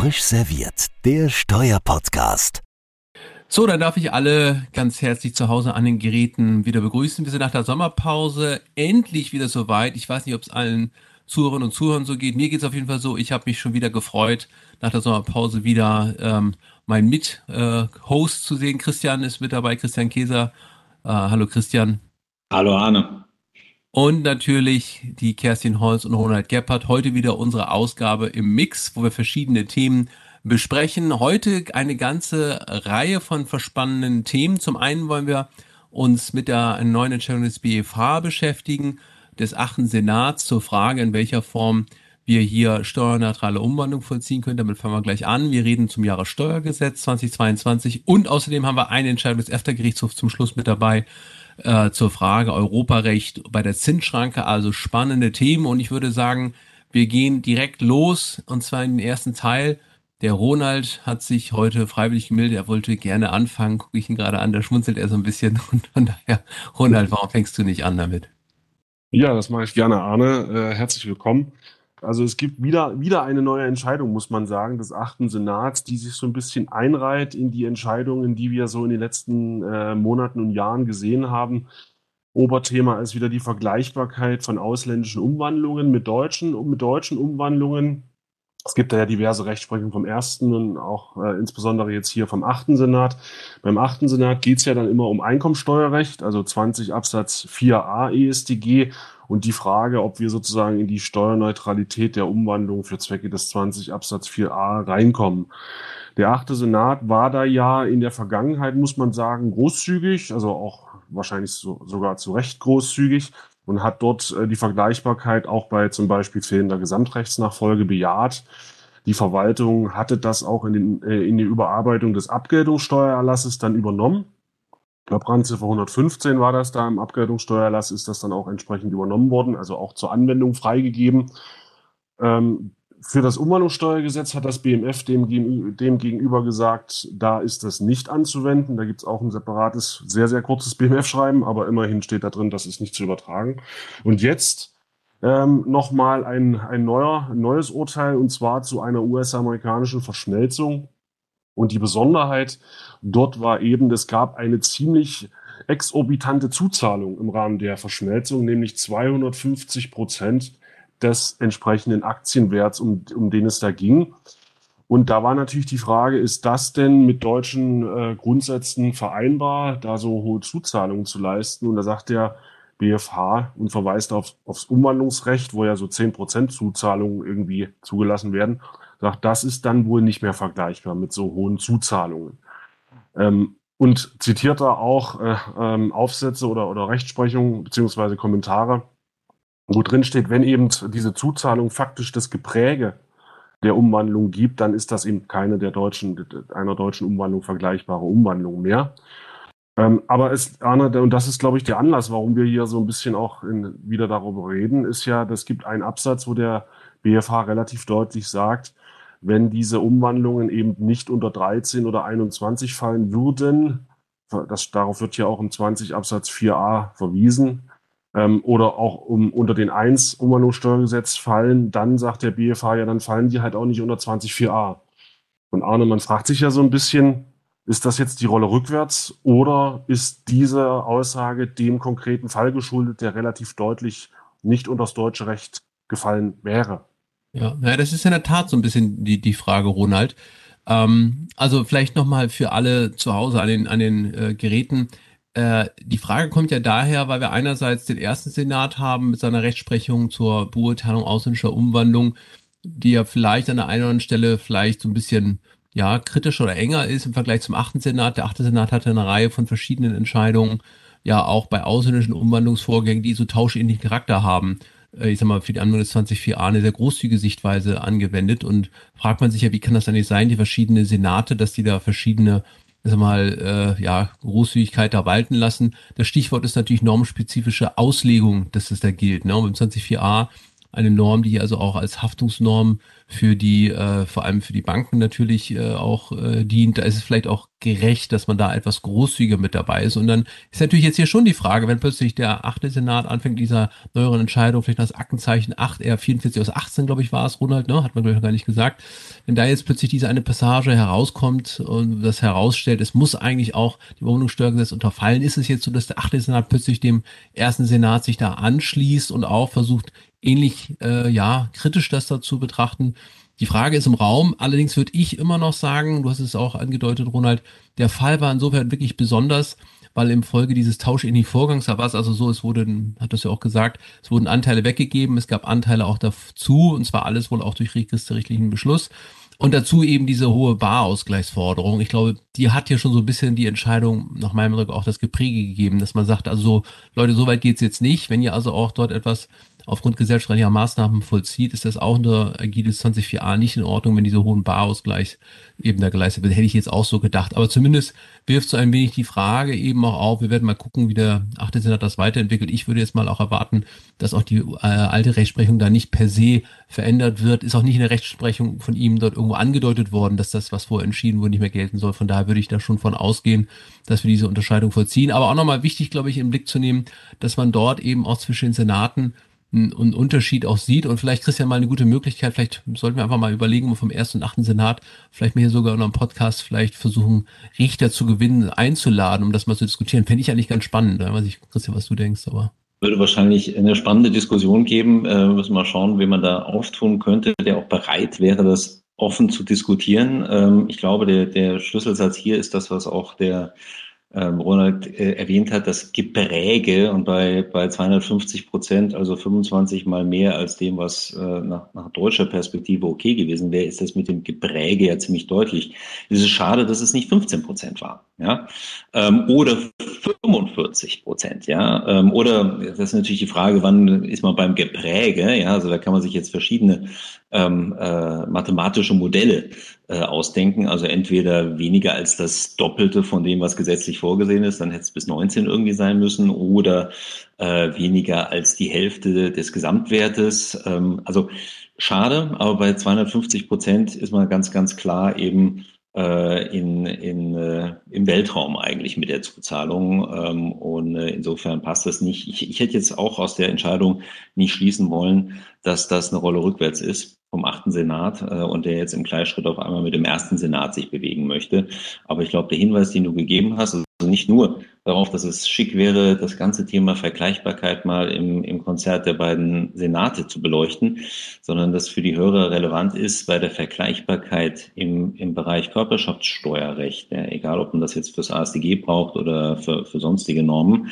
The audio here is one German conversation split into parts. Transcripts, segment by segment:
Frisch serviert, der Steuerpodcast. So, dann darf ich alle ganz herzlich zu Hause an den Geräten wieder begrüßen. Wir sind nach der Sommerpause endlich wieder soweit. Ich weiß nicht, ob es allen Zuhörerinnen und Zuhörern so geht. Mir geht es auf jeden Fall so. Ich habe mich schon wieder gefreut, nach der Sommerpause wieder ähm, mein Mit-Host äh, zu sehen. Christian ist mit dabei, Christian Käser. Äh, hallo Christian. Hallo Arne. Und natürlich die Kerstin Holz und Ronald Gebhardt. Heute wieder unsere Ausgabe im Mix, wo wir verschiedene Themen besprechen. Heute eine ganze Reihe von verspannenden Themen. Zum einen wollen wir uns mit der neuen Entscheidung des BFH beschäftigen, des achten Senats zur Frage, in welcher Form wir hier steuerneutrale Umwandlung vollziehen können. Damit fangen wir gleich an. Wir reden zum Jahressteuergesetz 2022 und außerdem haben wir eine Entscheidung des EFTA-Gerichtshofs zum Schluss mit dabei äh, zur Frage Europarecht bei der Zinsschranke. Also spannende Themen und ich würde sagen, wir gehen direkt los und zwar in den ersten Teil. Der Ronald hat sich heute freiwillig gemeldet, er wollte gerne anfangen, gucke ich ihn gerade an, da schmunzelt er so ein bisschen und von daher, Ronald, warum fängst du nicht an damit? Ja, das mache ich gerne, Arne. Äh, herzlich willkommen. Also es gibt wieder, wieder eine neue Entscheidung, muss man sagen, des achten Senats, die sich so ein bisschen einreiht in die Entscheidungen, die wir so in den letzten äh, Monaten und Jahren gesehen haben. Oberthema ist wieder die Vergleichbarkeit von ausländischen Umwandlungen mit deutschen, mit deutschen Umwandlungen. Es gibt da ja diverse Rechtsprechungen vom ersten und auch äh, insbesondere jetzt hier vom achten Senat. Beim achten Senat geht es ja dann immer um Einkommensteuerrecht, also 20 Absatz 4a EStG und die Frage, ob wir sozusagen in die Steuerneutralität der Umwandlung für Zwecke des 20 Absatz 4a reinkommen. Der achte Senat war da ja in der Vergangenheit, muss man sagen, großzügig, also auch wahrscheinlich so, sogar zu Recht großzügig und hat dort äh, die Vergleichbarkeit auch bei zum Beispiel fehlender Gesamtrechtsnachfolge bejaht. Die Verwaltung hatte das auch in, den, äh, in die Überarbeitung des Abgeltungssteuererlasses dann übernommen. Glaube, Randziffer 115 war das da im Abgeltungssteuererlass, ist das dann auch entsprechend übernommen worden, also auch zur Anwendung freigegeben. Ähm, für das Umwandlungssteuergesetz hat das BMF dem, dem gegenüber gesagt, da ist das nicht anzuwenden. Da gibt es auch ein separates, sehr, sehr kurzes BMF-Schreiben, aber immerhin steht da drin, das ist nicht zu übertragen. Und jetzt ähm, nochmal ein, ein neuer, neues Urteil, und zwar zu einer US-amerikanischen Verschmelzung. Und die Besonderheit dort war eben, es gab eine ziemlich exorbitante Zuzahlung im Rahmen der Verschmelzung, nämlich 250 Prozent des entsprechenden Aktienwerts, um, um den es da ging. Und da war natürlich die Frage, ist das denn mit deutschen äh, Grundsätzen vereinbar, da so hohe Zuzahlungen zu leisten? Und da sagt der BFH und verweist auf, aufs Umwandlungsrecht, wo ja so zehn Prozent Zuzahlungen irgendwie zugelassen werden, sagt, das ist dann wohl nicht mehr vergleichbar mit so hohen Zuzahlungen. Ähm, und zitiert da auch äh, ähm, Aufsätze oder, oder Rechtsprechungen beziehungsweise Kommentare, wo drin steht, wenn eben diese Zuzahlung faktisch das Gepräge der Umwandlung gibt, dann ist das eben keine der deutschen, einer deutschen Umwandlung vergleichbare Umwandlung mehr. Ähm, aber es, Arne, und das ist, glaube ich, der Anlass, warum wir hier so ein bisschen auch in, wieder darüber reden, ist ja, es gibt einen Absatz, wo der BFH relativ deutlich sagt, wenn diese Umwandlungen eben nicht unter 13 oder 21 fallen würden, das, darauf wird ja auch im 20 Absatz 4a verwiesen, ähm, oder auch um, unter den 1 Umwandlungssteuergesetz fallen, dann sagt der BFH, ja, dann fallen die halt auch nicht unter 20.4a. Und Arne, man fragt sich ja so ein bisschen, ist das jetzt die Rolle rückwärts oder ist diese Aussage dem konkreten Fall geschuldet, der relativ deutlich nicht unter das deutsche Recht gefallen wäre? Ja, ja, das ist in der Tat so ein bisschen die, die Frage, Ronald. Ähm, also vielleicht nochmal für alle zu Hause an den, an den äh, Geräten. Äh, die Frage kommt ja daher, weil wir einerseits den ersten Senat haben mit seiner Rechtsprechung zur Beurteilung ausländischer Umwandlung, die ja vielleicht an der einen oder anderen Stelle vielleicht so ein bisschen ja, kritischer oder enger ist im Vergleich zum achten Senat. Der achte Senat hatte eine Reihe von verschiedenen Entscheidungen, ja auch bei ausländischen Umwandlungsvorgängen, die so tauschähnlichen Charakter haben. Äh, ich sag mal, für die Anwendung des 204a eine sehr großzügige Sichtweise angewendet und fragt man sich ja, wie kann das eigentlich sein, die verschiedenen Senate, dass die da verschiedene sag mal, äh, ja, Großzügigkeit da walten lassen. Das Stichwort ist natürlich normspezifische Auslegung, dass es da gilt. Ne? Und beim 24a eine Norm, die also auch als Haftungsnorm für die, äh, vor allem für die Banken natürlich äh, auch äh, dient. Da ist es vielleicht auch gerecht, dass man da etwas großzügiger mit dabei ist. Und dann ist natürlich jetzt hier schon die Frage, wenn plötzlich der achte Senat anfängt, dieser neueren Entscheidung, vielleicht das Aktenzeichen 8, eher 44 aus 18, glaube ich, war es, Ronald, ne? Hat man, glaube ich, noch gar nicht gesagt. Wenn da jetzt plötzlich diese eine Passage herauskommt und das herausstellt, es muss eigentlich auch die Wohnungssteuergesetz unterfallen, ist es jetzt so, dass der achte Senat plötzlich dem ersten Senat sich da anschließt und auch versucht, ähnlich äh, ja kritisch das dazu betrachten. Die Frage ist im Raum. Allerdings würde ich immer noch sagen, du hast es auch angedeutet, Ronald, der Fall war insofern wirklich besonders, weil im Folge dieses Tausch in die Vorgangs, da war es also so, es wurden, hat das ja auch gesagt, es wurden Anteile weggegeben, es gab Anteile auch dazu, und zwar alles wohl auch durch registerrichtlichen Beschluss. Und dazu eben diese hohe Barausgleichsforderung. Ich glaube, die hat ja schon so ein bisschen die Entscheidung nach meinem Eindruck auch das Gepräge gegeben, dass man sagt, also so, Leute, so weit geht's jetzt nicht. Wenn ihr also auch dort etwas aufgrund gesellschaftlicher Maßnahmen vollzieht, ist das auch unter Agilis 20.4a nicht in Ordnung, wenn diese hohen Barausgleich eben da geleistet wird. Hätte ich jetzt auch so gedacht. Aber zumindest wirft so ein wenig die Frage eben auch auf. Wir werden mal gucken, wie der achte Senat das weiterentwickelt. Ich würde jetzt mal auch erwarten, dass auch die äh, alte Rechtsprechung da nicht per se verändert wird. Ist auch nicht in der Rechtsprechung von ihm dort irgendwo angedeutet worden, dass das, was vorher entschieden wurde, nicht mehr gelten soll. Von daher würde ich da schon von ausgehen, dass wir diese Unterscheidung vollziehen. Aber auch nochmal wichtig, glaube ich, im Blick zu nehmen, dass man dort eben auch zwischen den Senaten einen Unterschied auch sieht. Und vielleicht, Christian, mal eine gute Möglichkeit, vielleicht sollten wir einfach mal überlegen, vom ersten und achten Senat, vielleicht mir hier sogar in einem Podcast vielleicht versuchen, Richter zu gewinnen, einzuladen, um das mal zu diskutieren. Fände ich eigentlich ganz spannend. Weiß ich, Christian, was du denkst, aber. Würde wahrscheinlich eine spannende Diskussion geben. Äh, müssen wir mal schauen, wie man da auftun könnte, der auch bereit wäre, das offen zu diskutieren. Ähm, ich glaube, der, der Schlüsselsatz hier ist das, was auch der ähm, Ronald äh, erwähnt hat, das Gepräge und bei, bei 250 Prozent, also 25 mal mehr als dem, was äh, nach, nach deutscher Perspektive okay gewesen wäre, ist das mit dem Gepräge ja ziemlich deutlich. Es ist schade, dass es nicht 15 Prozent war, ja, ähm, oder 45 Prozent, ja, ähm, oder das ist natürlich die Frage, wann ist man beim Gepräge, ja, also da kann man sich jetzt verschiedene ähm, äh, mathematische Modelle äh, ausdenken. Also entweder weniger als das Doppelte von dem, was gesetzlich vorgesehen ist, dann hätte es bis 19 irgendwie sein müssen, oder äh, weniger als die Hälfte des Gesamtwertes. Ähm, also schade, aber bei 250 Prozent ist man ganz, ganz klar eben in, in, äh, im Weltraum eigentlich mit der Zuzahlung. Ähm, und äh, insofern passt das nicht. Ich, ich hätte jetzt auch aus der Entscheidung nicht schließen wollen, dass das eine Rolle rückwärts ist vom achten Senat äh, und der jetzt im Gleichschritt auf einmal mit dem ersten Senat sich bewegen möchte. Aber ich glaube, der Hinweis, den du gegeben hast, nicht nur darauf, dass es schick wäre, das ganze Thema Vergleichbarkeit mal im, im Konzert der beiden Senate zu beleuchten, sondern dass für die Hörer relevant ist bei der Vergleichbarkeit im, im Bereich Körperschaftssteuerrecht, ja, egal ob man das jetzt fürs ASDG braucht oder für, für sonstige Normen,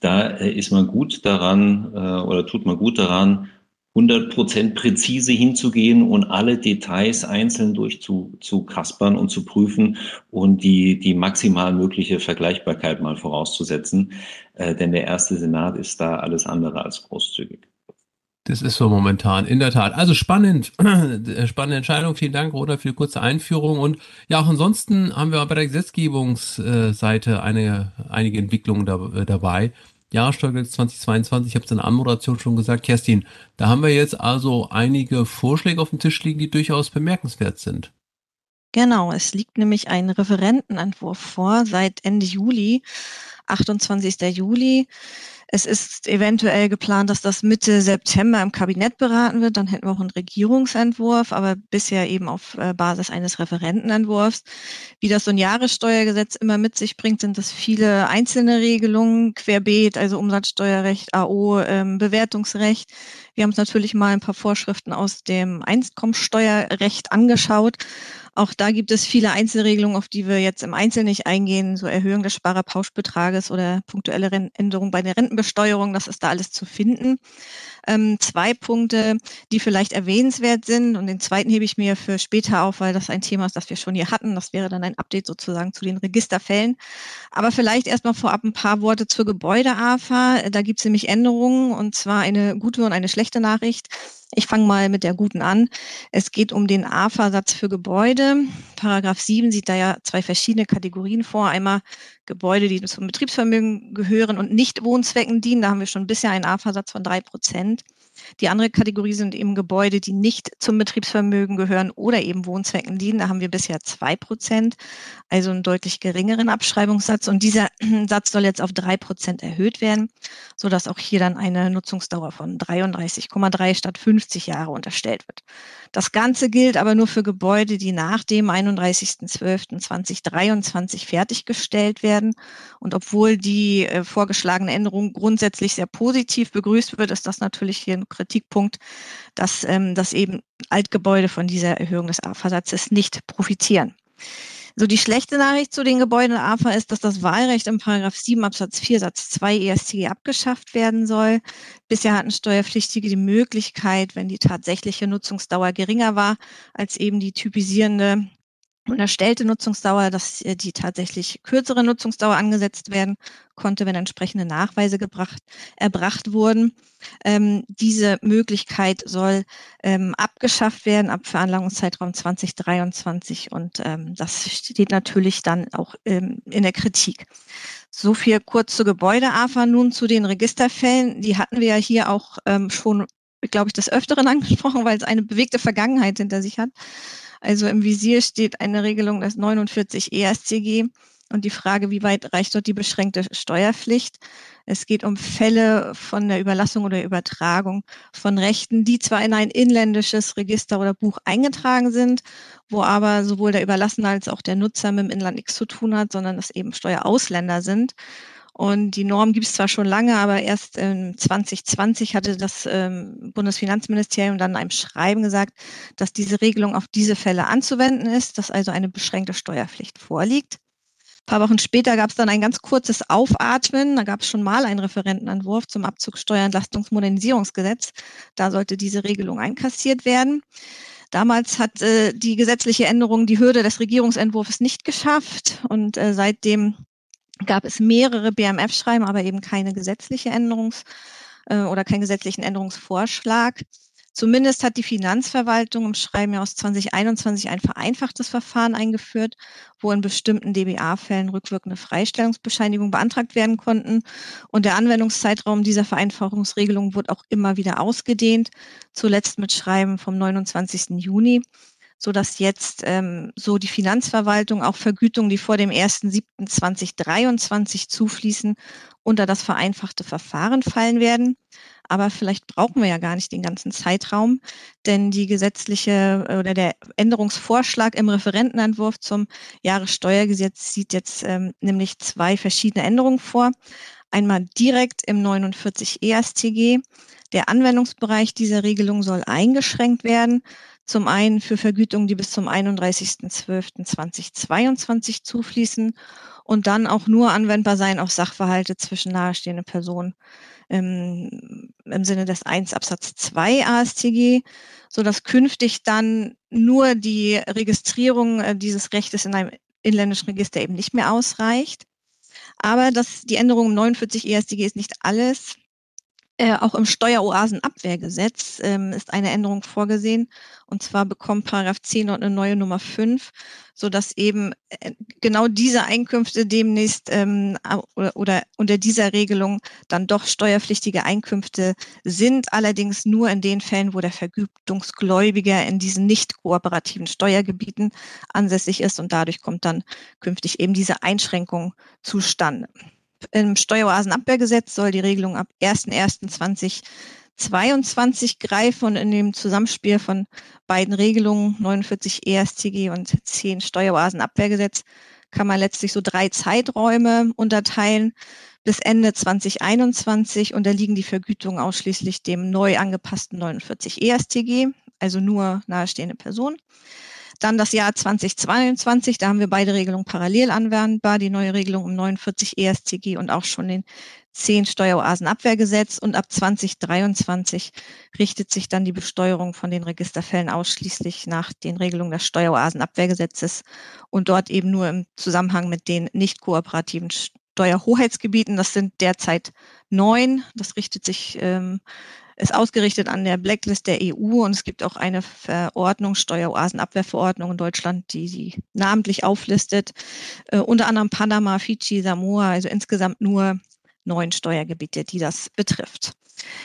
da äh, ist man gut daran äh, oder tut man gut daran, 100 präzise hinzugehen und alle Details einzeln durchzukaspern und zu prüfen und die, die maximal mögliche Vergleichbarkeit mal vorauszusetzen. Äh, denn der erste Senat ist da alles andere als großzügig. Das ist so momentan, in der Tat. Also spannend, spannende Entscheidung. Vielen Dank, Roder, für die kurze Einführung. Und ja, auch ansonsten haben wir bei der Gesetzgebungsseite eine, einige Entwicklungen da, äh, dabei. Jahressteuergesetz 2022, ich habe es in der Anmoderation schon gesagt, Kerstin, da haben wir jetzt also einige Vorschläge auf dem Tisch liegen, die durchaus bemerkenswert sind. Genau, es liegt nämlich ein Referentenentwurf vor seit Ende Juli, 28. Juli. Es ist eventuell geplant, dass das Mitte September im Kabinett beraten wird. Dann hätten wir auch einen Regierungsentwurf, aber bisher eben auf äh, Basis eines Referentenentwurfs. Wie das so ein Jahressteuergesetz immer mit sich bringt, sind das viele einzelne Regelungen, querbeet, also Umsatzsteuerrecht, AO, ähm, Bewertungsrecht. Wir haben uns natürlich mal ein paar Vorschriften aus dem Einkommensteuerrecht angeschaut. Auch da gibt es viele Einzelregelungen, auf die wir jetzt im Einzelnen nicht eingehen, so Erhöhung des Sparerpauschbetrages oder punktuelle Änderungen bei der Rentenbesteuerung, das ist da alles zu finden. Ähm, zwei Punkte, die vielleicht erwähnenswert sind und den zweiten hebe ich mir für später auf, weil das ein Thema ist, das wir schon hier hatten. Das wäre dann ein Update sozusagen zu den Registerfällen. Aber vielleicht erstmal vorab ein paar Worte zur Gebäude-AFA. Da gibt es nämlich Änderungen und zwar eine gute und eine schlechte Nachricht. Ich fange mal mit der guten an. Es geht um den AFA-Satz für Gebäude. Paragraph 7 sieht da ja zwei verschiedene Kategorien vor. Einmal Gebäude, die zum Betriebsvermögen gehören und nicht Wohnzwecken dienen. Da haben wir schon bisher einen AFA-Satz von drei Prozent. Die andere Kategorie sind eben Gebäude, die nicht zum Betriebsvermögen gehören oder eben Wohnzwecken dienen. Da haben wir bisher zwei Prozent, also einen deutlich geringeren Abschreibungssatz. Und dieser Satz soll jetzt auf drei Prozent erhöht werden, sodass auch hier dann eine Nutzungsdauer von 33,3 statt 50 Jahre unterstellt wird. Das Ganze gilt aber nur für Gebäude, die nach dem 31.12.2023 fertiggestellt werden. Und obwohl die äh, vorgeschlagene Änderung grundsätzlich sehr positiv begrüßt wird, ist das natürlich hier ein Kritikpunkt, dass, ähm, dass eben Altgebäude von dieser Erhöhung des AFA-Satzes nicht profitieren. So die schlechte Nachricht zu den Gebäuden der AFA ist, dass das Wahlrecht im Paragraph 7 Absatz 4 Satz 2 ESTG abgeschafft werden soll. Bisher hatten Steuerpflichtige die Möglichkeit, wenn die tatsächliche Nutzungsdauer geringer war als eben die typisierende unterstellte Nutzungsdauer, dass äh, die tatsächlich kürzere Nutzungsdauer angesetzt werden konnte, wenn entsprechende Nachweise gebracht, erbracht wurden. Ähm, diese Möglichkeit soll ähm, abgeschafft werden ab Veranlagungszeitraum 2023 und ähm, das steht natürlich dann auch ähm, in der Kritik. So viel kurz zur Gebäude-AFA. Nun zu den Registerfällen. Die hatten wir ja hier auch ähm, schon, glaube ich, des Öfteren angesprochen, weil es eine bewegte Vergangenheit hinter sich hat. Also im Visier steht eine Regelung des 49 ESCG und die Frage, wie weit reicht dort die beschränkte Steuerpflicht. Es geht um Fälle von der Überlassung oder Übertragung von Rechten, die zwar in ein inländisches Register oder Buch eingetragen sind, wo aber sowohl der Überlassene als auch der Nutzer mit dem Inland nichts zu tun hat, sondern es eben Steuerausländer sind. Und die Norm gibt es zwar schon lange, aber erst ähm, 2020 hatte das ähm, Bundesfinanzministerium dann in einem Schreiben gesagt, dass diese Regelung auf diese Fälle anzuwenden ist, dass also eine beschränkte Steuerpflicht vorliegt. Ein paar Wochen später gab es dann ein ganz kurzes Aufatmen. Da gab es schon mal einen Referentenentwurf zum Abzugssteuerentlastungsmodernisierungsgesetz. Da sollte diese Regelung einkassiert werden. Damals hat äh, die gesetzliche Änderung die Hürde des Regierungsentwurfs nicht geschafft und äh, seitdem gab es mehrere BMF-Schreiben, aber eben keine gesetzliche Änderungs- äh, oder keinen gesetzlichen Änderungsvorschlag. Zumindest hat die Finanzverwaltung im Schreiben aus 2021 ein vereinfachtes Verfahren eingeführt, wo in bestimmten DBA-Fällen rückwirkende Freistellungsbescheinigungen beantragt werden konnten. Und der Anwendungszeitraum dieser Vereinfachungsregelung wurde auch immer wieder ausgedehnt, zuletzt mit Schreiben vom 29. Juni so dass jetzt ähm, so die Finanzverwaltung auch Vergütungen, die vor dem 1.7.2023 zufließen, unter das vereinfachte Verfahren fallen werden. Aber vielleicht brauchen wir ja gar nicht den ganzen Zeitraum, denn die gesetzliche äh, oder der Änderungsvorschlag im Referentenentwurf zum Jahressteuergesetz sieht jetzt ähm, nämlich zwei verschiedene Änderungen vor. Einmal direkt im 49 ESTG. Der Anwendungsbereich dieser Regelung soll eingeschränkt werden zum einen für Vergütungen, die bis zum 31.12.2022 zufließen und dann auch nur anwendbar sein auf Sachverhalte zwischen nahestehenden Personen im, im Sinne des 1 Absatz 2 ASTG, so dass künftig dann nur die Registrierung äh, dieses Rechtes in einem inländischen Register eben nicht mehr ausreicht. Aber das, die Änderung im 49 EStG ist nicht alles. Äh, auch im Steueroasenabwehrgesetz ähm, ist eine Änderung vorgesehen. Und zwar bekommt Paragraph 10 dort eine neue Nummer 5, sodass eben äh, genau diese Einkünfte demnächst ähm, oder, oder unter dieser Regelung dann doch steuerpflichtige Einkünfte sind, allerdings nur in den Fällen, wo der Vergütungsgläubiger in diesen nicht kooperativen Steuergebieten ansässig ist und dadurch kommt dann künftig eben diese Einschränkung zustande. Im Steueroasenabwehrgesetz soll die Regelung ab 01.01.2022 greifen und in dem Zusammenspiel von beiden Regelungen, 49 ESTG und 10 Steueroasenabwehrgesetz, kann man letztlich so drei Zeiträume unterteilen. Bis Ende 2021 unterliegen die Vergütungen ausschließlich dem neu angepassten 49 ESTG, also nur nahestehende Personen. Dann das Jahr 2022, da haben wir beide Regelungen parallel anwendbar, die neue Regelung um 49 ESTG und auch schon den 10 Steueroasenabwehrgesetz. Und ab 2023 richtet sich dann die Besteuerung von den Registerfällen ausschließlich nach den Regelungen des Steueroasenabwehrgesetzes und dort eben nur im Zusammenhang mit den nicht kooperativen Steuerhoheitsgebieten. Das sind derzeit neun. Das richtet sich ähm, ist ausgerichtet an der Blacklist der EU und es gibt auch eine Verordnung, Steueroasenabwehrverordnung in Deutschland, die sie namentlich auflistet. Äh, unter anderem Panama, Fidschi, Samoa, also insgesamt nur neun Steuergebiete, die das betrifft.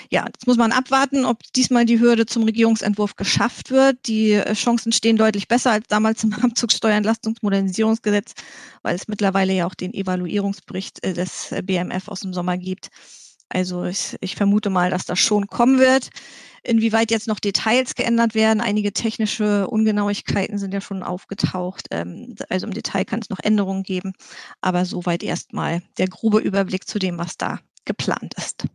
Ja, jetzt muss man abwarten, ob diesmal die Hürde zum Regierungsentwurf geschafft wird. Die äh, Chancen stehen deutlich besser als damals im Abzugssteuerentlastungsmodernisierungsgesetz, weil es mittlerweile ja auch den Evaluierungsbericht äh, des BMF aus dem Sommer gibt. Also ich, ich vermute mal, dass das schon kommen wird. Inwieweit jetzt noch Details geändert werden, einige technische Ungenauigkeiten sind ja schon aufgetaucht. Ähm, also im Detail kann es noch Änderungen geben, aber soweit erstmal der grobe Überblick zu dem, was da geplant ist.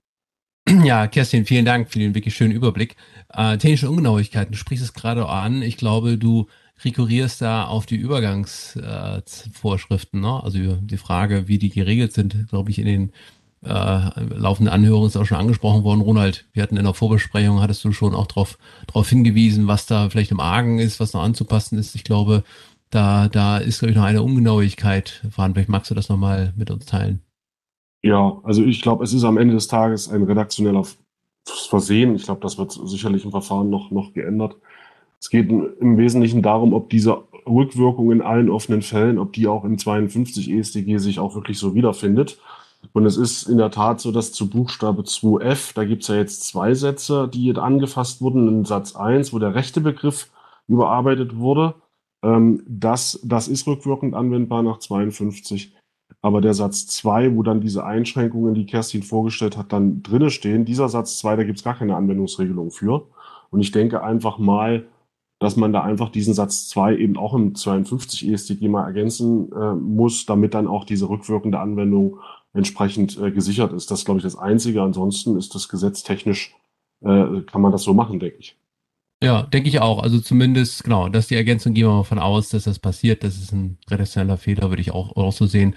Ja, Kerstin, vielen Dank für den wirklich schönen Überblick. Äh, technische Ungenauigkeiten, du sprichst es gerade an. Ich glaube, du rekurrierst da auf die Übergangsvorschriften, äh, ne? Also die Frage, wie die geregelt sind, glaube ich, in den äh, laufenden Anhörungen ist auch schon angesprochen worden. Ronald, wir hatten in der Vorbesprechung, hattest du schon auch darauf drauf hingewiesen, was da vielleicht im Argen ist, was noch anzupassen ist. Ich glaube, da, da ist, glaube ich, noch eine Ungenauigkeit vorhanden. Vielleicht magst du das nochmal mit uns teilen. Ja, also ich glaube, es ist am Ende des Tages ein redaktioneller Versehen. Ich glaube, das wird sicherlich im Verfahren noch, noch geändert. Es geht im Wesentlichen darum, ob diese Rückwirkung in allen offenen Fällen, ob die auch in 52 ESDG sich auch wirklich so wiederfindet. Und es ist in der Tat so, dass zu Buchstabe 2f, da gibt es ja jetzt zwei Sätze, die angefasst wurden. In Satz 1, wo der rechte Begriff überarbeitet wurde. Ähm, das, das ist rückwirkend anwendbar nach 52. Aber der Satz 2, wo dann diese Einschränkungen, die Kerstin vorgestellt hat, dann drinne stehen, dieser Satz 2, da gibt es gar keine Anwendungsregelung für. Und ich denke einfach mal, dass man da einfach diesen Satz 2 eben auch im 52 ESTG mal ergänzen äh, muss, damit dann auch diese rückwirkende Anwendung entsprechend äh, gesichert ist. Das ist, glaube ich, das Einzige. Ansonsten ist das Gesetz technisch, äh, kann man das so machen, denke ich. Ja, denke ich auch. Also zumindest, genau, dass die Ergänzung gehen wir mal von aus, dass das passiert. Das ist ein redaktioneller Fehler, würde ich auch, auch so sehen.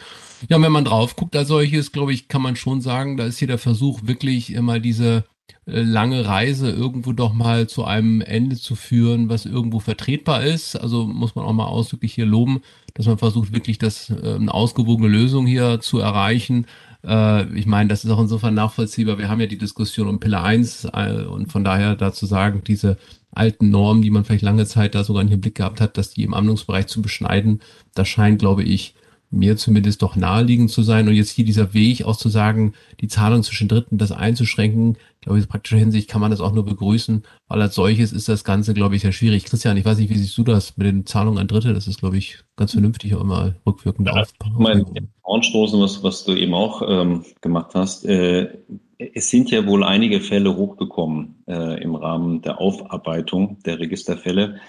Ja, wenn man drauf guckt als solches, glaube ich, kann man schon sagen, da ist hier der Versuch, wirklich immer diese lange Reise irgendwo doch mal zu einem Ende zu führen, was irgendwo vertretbar ist. Also muss man auch mal ausdrücklich hier loben, dass man versucht, wirklich das, äh, eine ausgewogene Lösung hier zu erreichen. Äh, ich meine, das ist auch insofern nachvollziehbar. Wir haben ja die Diskussion um Pille 1 und von daher dazu sagen, diese alten Normen, die man vielleicht lange Zeit da sogar nicht im Blick gehabt hat, dass die im Amtungsbereich zu beschneiden, das scheint, glaube ich, mir zumindest doch naheliegend zu sein. Und jetzt hier dieser Weg auch zu sagen, die Zahlung zwischen Dritten, das einzuschränken, glaube ich, in praktischer Hinsicht kann man das auch nur begrüßen, weil als solches ist das Ganze, glaube ich, sehr schwierig. Christian, ich weiß nicht, wie siehst du das mit den Zahlungen an Dritte? Das ist, glaube ich, ganz vernünftig auch immer rückwirkend ja, aufbauen. Mein Anstoßen, was, was du eben auch ähm, gemacht hast, äh, es sind ja wohl einige Fälle hochgekommen äh, im Rahmen der Aufarbeitung der Registerfälle,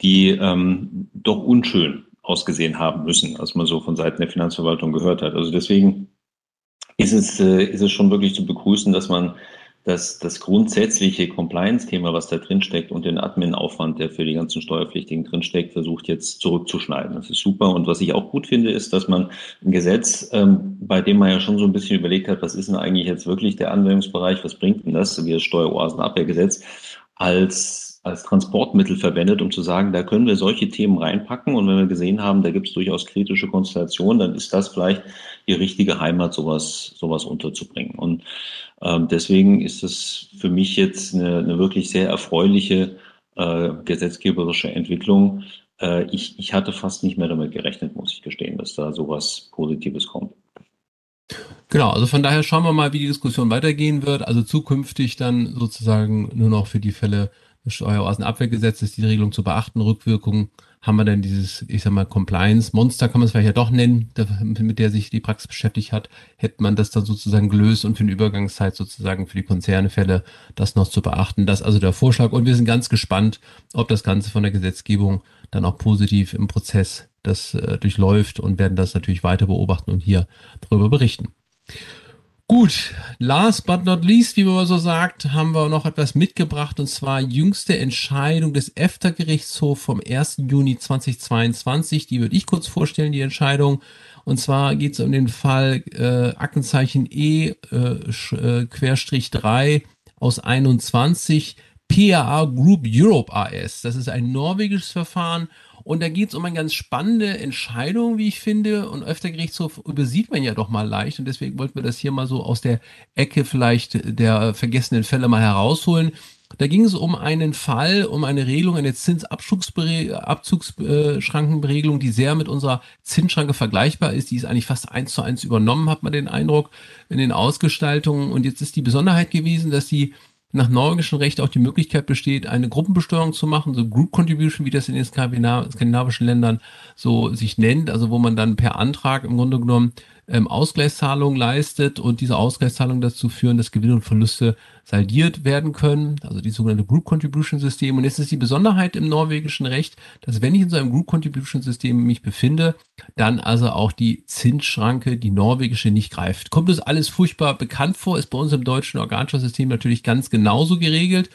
die ähm, doch unschön ausgesehen haben müssen, als man so von Seiten der Finanzverwaltung gehört hat. Also deswegen ist es, äh, ist es schon wirklich zu begrüßen, dass man das, das grundsätzliche Compliance-Thema, was da drin steckt und den Admin-Aufwand, der für die ganzen Steuerpflichtigen drin steckt, versucht jetzt zurückzuschneiden. Das ist super. Und was ich auch gut finde, ist, dass man ein Gesetz, ähm, bei dem man ja schon so ein bisschen überlegt hat, was ist denn eigentlich jetzt wirklich der Anwendungsbereich, was bringt denn das, wie das Steueroasenabwehrgesetz, als als Transportmittel verwendet, um zu sagen, da können wir solche Themen reinpacken. Und wenn wir gesehen haben, da gibt es durchaus kritische Konstellationen, dann ist das vielleicht die richtige Heimat, sowas, sowas unterzubringen. Und ähm, deswegen ist es für mich jetzt eine, eine wirklich sehr erfreuliche äh, gesetzgeberische Entwicklung. Äh, ich, ich hatte fast nicht mehr damit gerechnet, muss ich gestehen, dass da sowas Positives kommt. Genau, also von daher schauen wir mal, wie die Diskussion weitergehen wird. Also zukünftig dann sozusagen nur noch für die Fälle Steueroasenabwehrgesetz ist die Regelung zu beachten. Rückwirkungen haben wir dann dieses, ich sag mal, Compliance-Monster, kann man es vielleicht ja doch nennen, mit der sich die Praxis beschäftigt hat, hätte man das dann sozusagen gelöst und für eine Übergangszeit sozusagen für die Konzernefälle das noch zu beachten. Das ist also der Vorschlag und wir sind ganz gespannt, ob das Ganze von der Gesetzgebung dann auch positiv im Prozess das äh, durchläuft und werden das natürlich weiter beobachten und hier darüber berichten. Gut, last but not least, wie man so sagt, haben wir noch etwas mitgebracht und zwar jüngste Entscheidung des EFTA-Gerichtshofs vom 1. Juni 2022. Die würde ich kurz vorstellen, die Entscheidung. Und zwar geht es um den Fall äh, Aktenzeichen E äh, äh, Querstrich 3 aus 21 PAA Group Europe AS. Das ist ein norwegisches Verfahren Und da geht es um eine ganz spannende Entscheidung, wie ich finde. Und öfter Gerichtshof übersieht man ja doch mal leicht. Und deswegen wollten wir das hier mal so aus der Ecke vielleicht der vergessenen Fälle mal herausholen. Da ging es um einen Fall, um eine Regelung, eine Zinsabzugsschrankenregelung, die sehr mit unserer Zinsschranke vergleichbar ist. Die ist eigentlich fast eins zu eins übernommen, hat man den Eindruck, in den Ausgestaltungen. Und jetzt ist die Besonderheit gewesen, dass die nach norwegischem Recht auch die Möglichkeit besteht, eine Gruppenbesteuerung zu machen, so Group Contribution, wie das in den skandinavischen Ländern so sich nennt, also wo man dann per Antrag im Grunde genommen ähm, Ausgleichszahlungen leistet und diese Ausgleichszahlungen dazu führen, dass Gewinne und Verluste saldiert werden können, also die sogenannte Group Contribution System. Und jetzt ist die Besonderheit im norwegischen Recht, dass wenn ich in so einem Group Contribution System mich befinde, dann also auch die Zinsschranke, die norwegische, nicht greift. Kommt das alles furchtbar bekannt vor, ist bei uns im deutschen Organschaftssystem natürlich ganz genauso geregelt.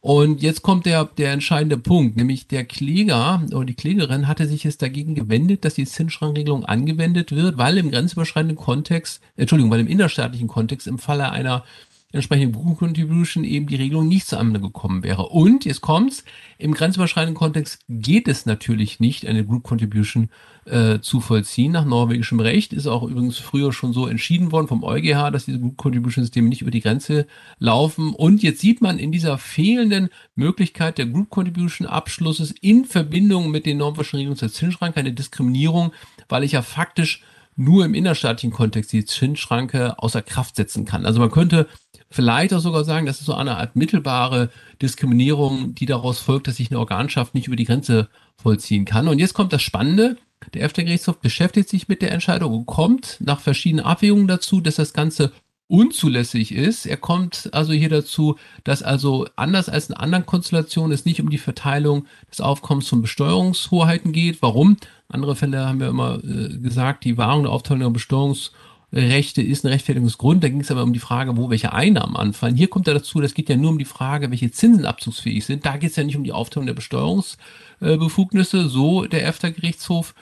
Und jetzt kommt der, der entscheidende Punkt, nämlich der Kläger oder die Klägerin hatte sich jetzt dagegen gewendet, dass die Zinsschrankregelung angewendet wird, weil im grenzüberschreitenden Kontext, Entschuldigung, weil im innerstaatlichen Kontext im Falle einer entsprechende Group Contribution eben die Regelung nicht zu Ende gekommen wäre. Und jetzt kommt's, im grenzüberschreitenden Kontext geht es natürlich nicht, eine Group Contribution äh, zu vollziehen. Nach norwegischem Recht ist auch übrigens früher schon so entschieden worden vom EuGH, dass diese Group Contribution Systeme nicht über die Grenze laufen. Und jetzt sieht man in dieser fehlenden Möglichkeit der Group Contribution Abschlusses in Verbindung mit den Regelungen zur Zinsschranke eine Diskriminierung, weil ich ja faktisch nur im innerstaatlichen Kontext die Zinsschranke außer Kraft setzen kann. Also man könnte vielleicht auch sogar sagen, das ist so eine Art mittelbare Diskriminierung, die daraus folgt, dass sich eine Organschaft nicht über die Grenze vollziehen kann. Und jetzt kommt das Spannende. Der EFTA-Gerichtshof beschäftigt sich mit der Entscheidung und kommt nach verschiedenen Abwägungen dazu, dass das Ganze unzulässig ist. Er kommt also hier dazu, dass also anders als in anderen Konstellationen es nicht um die Verteilung des Aufkommens von Besteuerungshoheiten geht. Warum? Andere Fälle haben wir immer äh, gesagt, die Wahrung der Aufteilung der Besteuerungsrechte ist ein Rechtfertigungsgrund. Da ging es aber um die Frage, wo welche Einnahmen anfallen. Hier kommt er dazu, das geht ja nur um die Frage, welche Zinsen abzugsfähig sind. Da geht es ja nicht um die Aufteilung der Besteuerungsbefugnisse, so der EFTA-Gerichtshof.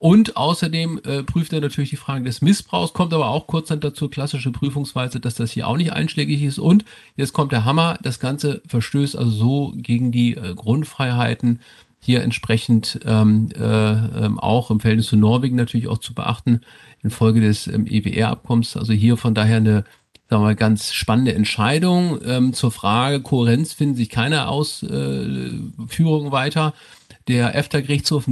Und außerdem äh, prüft er natürlich die Frage des Missbrauchs, kommt aber auch kurz dann dazu, klassische Prüfungsweise, dass das hier auch nicht einschlägig ist. Und jetzt kommt der Hammer, das Ganze verstößt also so gegen die äh, Grundfreiheiten hier entsprechend ähm, äh, ähm, auch im Verhältnis zu Norwegen natürlich auch zu beachten infolge des ähm, EWR-Abkommens. Also hier von daher eine sagen wir mal, ganz spannende Entscheidung. Ähm, zur Frage Kohärenz finden sich keine Ausführungen weiter. Der EFTA-Gerichtshof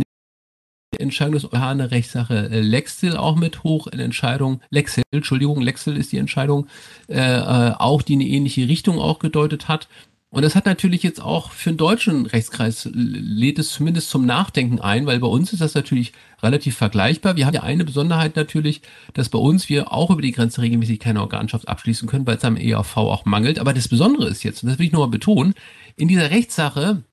Entscheidung des EuGH eine Rechtssache äh, Lexil auch mit hoch, eine Entscheidung, Lexil, Entschuldigung, Lexil ist die Entscheidung, äh, äh, auch die eine ähnliche Richtung auch gedeutet hat. Und das hat natürlich jetzt auch für den deutschen Rechtskreis lädt es zumindest zum Nachdenken ein, weil bei uns ist das natürlich relativ vergleichbar. Wir haben ja eine Besonderheit natürlich, dass bei uns wir auch über die Grenze regelmäßig keine Organschaft abschließen können, weil es am EAV auch mangelt. Aber das Besondere ist jetzt, und das will ich nochmal betonen, in dieser Rechtssache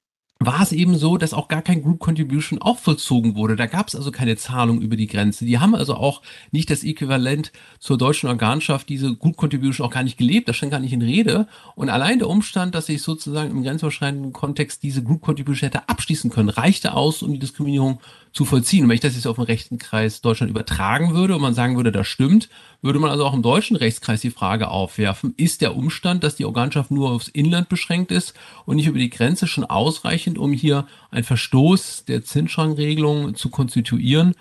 war es eben so, dass auch gar kein Group Contribution auch vollzogen wurde. Da gab es also keine Zahlung über die Grenze. Die haben also auch nicht das Äquivalent zur deutschen Organschaft, diese Group Contribution auch gar nicht gelebt. Das stand gar nicht in Rede. Und allein der Umstand, dass ich sozusagen im grenzüberschreitenden Kontext diese Group Contribution hätte abschließen können, reichte aus, um die Diskriminierung zu vollziehen. Und wenn ich das jetzt auf den rechten Kreis Deutschland übertragen würde und man sagen würde, das stimmt, würde man also auch im deutschen Rechtskreis die Frage aufwerfen, ist der Umstand, dass die Organschaft nur aufs Inland beschränkt ist und nicht über die Grenze schon ausreichend, um hier einen Verstoß der Zinsschrankregelung zu konstituieren?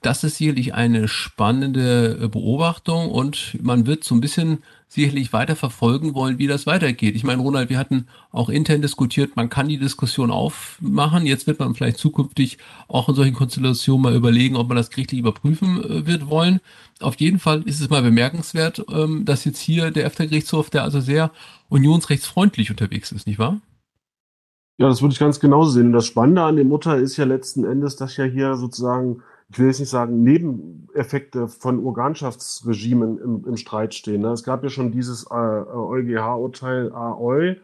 Das ist sicherlich eine spannende Beobachtung und man wird so ein bisschen sicherlich weiter verfolgen wollen, wie das weitergeht. Ich meine, Ronald, wir hatten auch intern diskutiert, man kann die Diskussion aufmachen. Jetzt wird man vielleicht zukünftig auch in solchen Konstellationen mal überlegen, ob man das gerichtlich überprüfen äh, wird wollen. Auf jeden Fall ist es mal bemerkenswert, ähm, dass jetzt hier der EFTA-Gerichtshof, der also sehr unionsrechtsfreundlich unterwegs ist, nicht wahr? Ja, das würde ich ganz genauso sehen. Und das Spannende an dem Urteil ist ja letzten Endes, dass ja hier sozusagen ich will jetzt nicht sagen, Nebeneffekte von Organschaftsregimen im, im Streit stehen. Ne? Es gab ja schon dieses äh, EuGH-Urteil AOI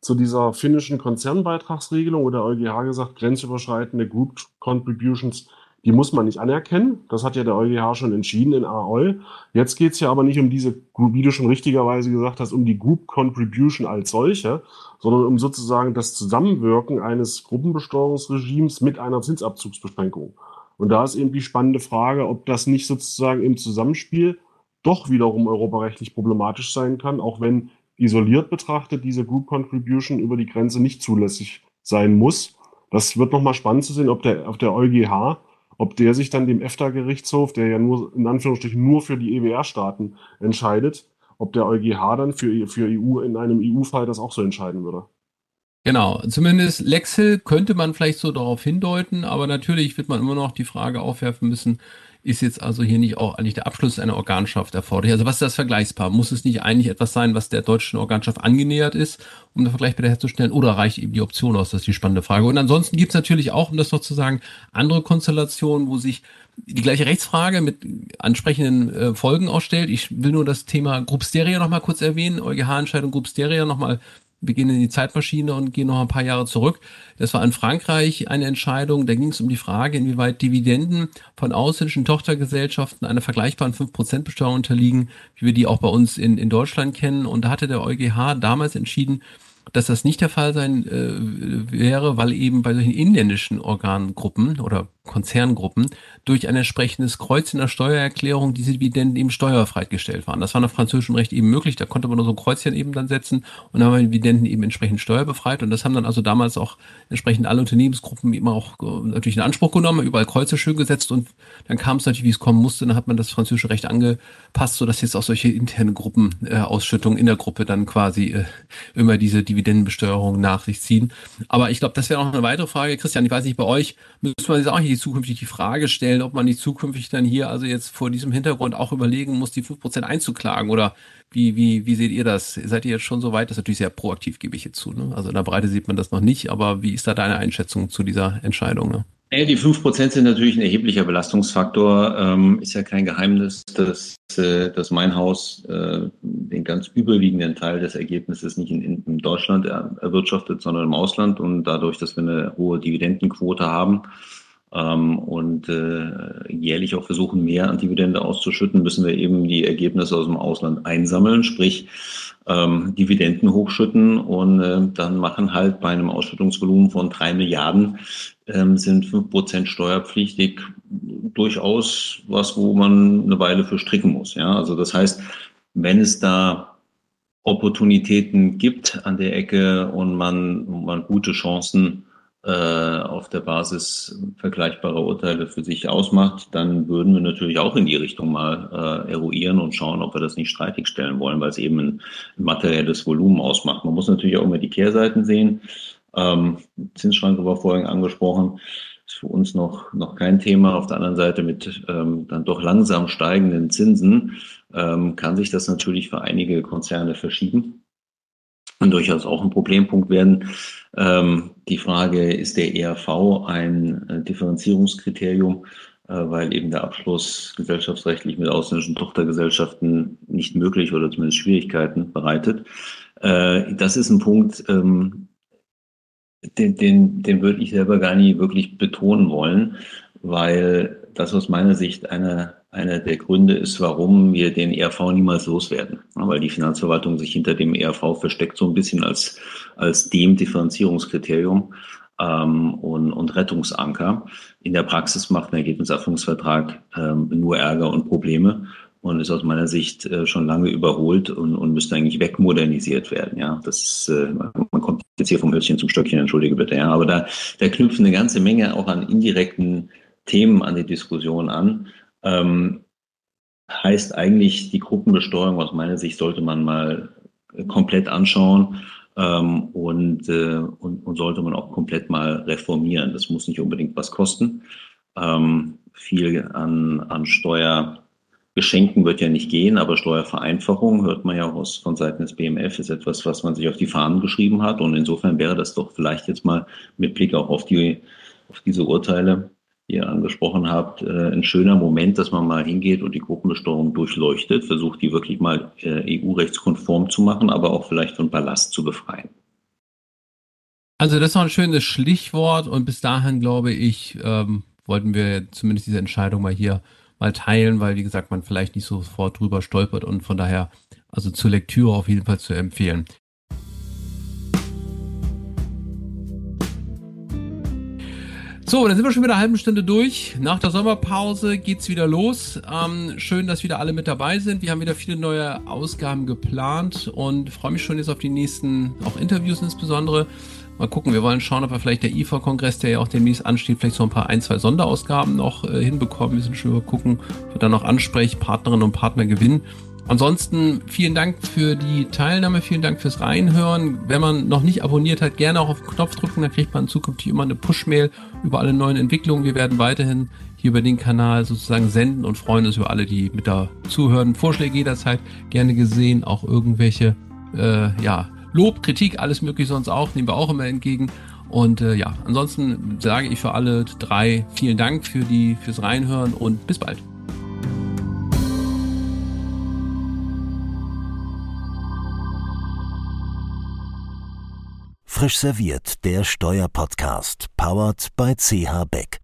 zu dieser finnischen Konzernbeitragsregelung, wo der EuGH gesagt, grenzüberschreitende Group Contributions, die muss man nicht anerkennen. Das hat ja der EuGH schon entschieden in AOI. Jetzt geht es ja aber nicht um diese, wie du schon richtigerweise gesagt hast, um die Group Contribution als solche, sondern um sozusagen das Zusammenwirken eines Gruppenbesteuerungsregimes mit einer Zinsabzugsbeschränkung. Und da ist eben die spannende Frage, ob das nicht sozusagen im Zusammenspiel doch wiederum europarechtlich problematisch sein kann, auch wenn isoliert betrachtet diese Group Contribution über die Grenze nicht zulässig sein muss. Das wird nochmal spannend zu sehen, ob der, auf der EuGH, ob der sich dann dem EFTA-Gerichtshof, der ja nur in Anführungsstrichen nur für die EWR-Staaten entscheidet, ob der EuGH dann für, für EU in einem EU-Fall das auch so entscheiden würde. Genau, zumindest Lexel könnte man vielleicht so darauf hindeuten, aber natürlich wird man immer noch die Frage aufwerfen müssen, ist jetzt also hier nicht auch eigentlich der Abschluss einer Organschaft erforderlich? Also was ist das vergleichbar? Muss es nicht eigentlich etwas sein, was der deutschen Organschaft angenähert ist, um den Vergleich bitte herzustellen? Oder reicht eben die Option aus? Das ist die spannende Frage. Und ansonsten gibt es natürlich auch, um das noch zu sagen, andere Konstellationen, wo sich die gleiche Rechtsfrage mit ansprechenden äh, Folgen ausstellt. Ich will nur das Thema Group Stereo nochmal kurz erwähnen, EuGH-Entscheidung Group Stereo nochmal wir gehen in die Zeitmaschine und gehen noch ein paar Jahre zurück. Das war in Frankreich eine Entscheidung, da ging es um die Frage, inwieweit Dividenden von ausländischen Tochtergesellschaften einer vergleichbaren 5% Besteuerung unterliegen, wie wir die auch bei uns in, in Deutschland kennen. Und da hatte der EuGH damals entschieden, dass das nicht der Fall sein äh, wäre, weil eben bei solchen inländischen Organgruppen oder Konzerngruppen durch ein entsprechendes Kreuz in der Steuererklärung diese Dividenden eben steuerfrei gestellt waren. Das war nach französischem Recht eben möglich, da konnte man nur so ein Kreuzchen eben dann setzen und dann haben wir Dividenden eben entsprechend steuerbefreit. Und das haben dann also damals auch entsprechend alle Unternehmensgruppen eben auch äh, natürlich in Anspruch genommen, überall Kreuze schön gesetzt. Und dann kam es natürlich, wie es kommen musste, dann hat man das französische Recht angepasst, sodass jetzt auch solche internen Gruppenausschüttungen äh, in der Gruppe dann quasi äh, immer diese Dividendenbesteuerung nach sich ziehen. Aber ich glaube, das wäre noch eine weitere Frage. Christian, ich weiß nicht, bei euch müsste man jetzt auch nicht zukünftig die Frage stellen, ob man nicht zukünftig dann hier also jetzt vor diesem Hintergrund auch überlegen muss, die 5% einzuklagen oder wie, wie, wie seht ihr das? Seid ihr jetzt schon so weit? Das ist natürlich sehr proaktiv, gebe ich jetzt zu. Ne? Also in der Breite sieht man das noch nicht, aber wie ist da deine Einschätzung zu dieser Entscheidung? Ne? Ja, die 5% sind natürlich ein erheblicher Belastungsfaktor. Ähm, ist ja kein Geheimnis, dass, äh, dass mein Haus äh, den ganz überwiegenden Teil des Ergebnisses nicht in, in Deutschland erwirtschaftet, sondern im Ausland. Und dadurch, dass wir eine hohe Dividendenquote haben, ähm, und äh, jährlich auch versuchen, mehr an Dividende auszuschütten, müssen wir eben die Ergebnisse aus dem Ausland einsammeln, sprich ähm, Dividenden hochschütten und äh, dann machen halt bei einem Ausschüttungsvolumen von drei Milliarden ähm, sind fünf Prozent steuerpflichtig durchaus was, wo man eine Weile für stricken muss. Ja, also das heißt, wenn es da Opportunitäten gibt an der Ecke und man, man gute Chancen auf der Basis vergleichbarer Urteile für sich ausmacht, dann würden wir natürlich auch in die Richtung mal äh, eruieren und schauen, ob wir das nicht streitig stellen wollen, weil es eben ein, ein materielles Volumen ausmacht. Man muss natürlich auch immer die Kehrseiten sehen. Ähm, Zinsschranke war vorhin angesprochen, ist für uns noch, noch kein Thema. Auf der anderen Seite mit ähm, dann doch langsam steigenden Zinsen ähm, kann sich das natürlich für einige Konzerne verschieben und durchaus auch ein Problempunkt werden. Ähm, die Frage, ist der ERV ein äh, Differenzierungskriterium, äh, weil eben der Abschluss gesellschaftsrechtlich mit ausländischen Tochtergesellschaften nicht möglich oder zumindest Schwierigkeiten bereitet. Äh, das ist ein Punkt, ähm, den, den, den würde ich selber gar nie wirklich betonen wollen, weil das aus meiner Sicht eine einer der Gründe ist, warum wir den ERV niemals loswerden. Weil die Finanzverwaltung sich hinter dem ERV versteckt, so ein bisschen als, als dem Differenzierungskriterium ähm, und, und Rettungsanker. In der Praxis macht ein Ergebniserfüllungsvertrag ähm, nur Ärger und Probleme und ist aus meiner Sicht äh, schon lange überholt und, und müsste eigentlich wegmodernisiert werden. Ja, das äh, man kommt jetzt hier vom Hölzchen zum Stöckchen, entschuldige bitte. Ja, aber da, da knüpfen eine ganze Menge auch an indirekten Themen an die Diskussion an, ähm, heißt eigentlich, die Gruppenbesteuerung aus meiner Sicht sollte man mal komplett anschauen ähm, und, äh, und, und, sollte man auch komplett mal reformieren. Das muss nicht unbedingt was kosten. Ähm, viel an, an Steuergeschenken wird ja nicht gehen, aber Steuervereinfachung hört man ja auch aus, von Seiten des BMF, ist etwas, was man sich auf die Fahnen geschrieben hat. Und insofern wäre das doch vielleicht jetzt mal mit Blick auch auf, die, auf diese Urteile ihr angesprochen habt, äh, ein schöner Moment, dass man mal hingeht und die Gruppenbesteuerung durchleuchtet, versucht die wirklich mal äh, EU-rechtskonform zu machen, aber auch vielleicht von Ballast zu befreien. Also das noch ein schönes Stichwort und bis dahin glaube ich, ähm, wollten wir zumindest diese Entscheidung mal hier mal teilen, weil wie gesagt man vielleicht nicht sofort drüber stolpert und von daher also zur Lektüre auf jeden Fall zu empfehlen. So, dann sind wir schon wieder eine halbe Stunde durch. Nach der Sommerpause geht's wieder los. Ähm, schön, dass wieder alle mit dabei sind. Wir haben wieder viele neue Ausgaben geplant und freue mich schon jetzt auf die nächsten, auch Interviews insbesondere, Mal gucken, wir wollen schauen, ob wir vielleicht der IFA-Kongress, der ja auch demnächst ansteht, vielleicht so ein paar ein, zwei Sonderausgaben noch äh, hinbekommen. Wir sind schon über gucken, ob wir dann noch Ansprechpartnerinnen und Partner gewinnen. Ansonsten vielen Dank für die Teilnahme, vielen Dank fürs Reinhören. Wenn man noch nicht abonniert hat, gerne auch auf den Knopf drücken, dann kriegt man zukünftig immer eine Push-Mail über alle neuen Entwicklungen. Wir werden weiterhin hier über den Kanal sozusagen senden und freuen uns über alle, die mit da zuhören. Vorschläge jederzeit gerne gesehen, auch irgendwelche, äh, ja, Lob, Kritik, alles mögliche sonst auch, nehmen wir auch immer entgegen. Und äh, ja, ansonsten sage ich für alle drei vielen Dank für die fürs Reinhören und bis bald. Frisch serviert, der Steuerpodcast, powered by CH Beck.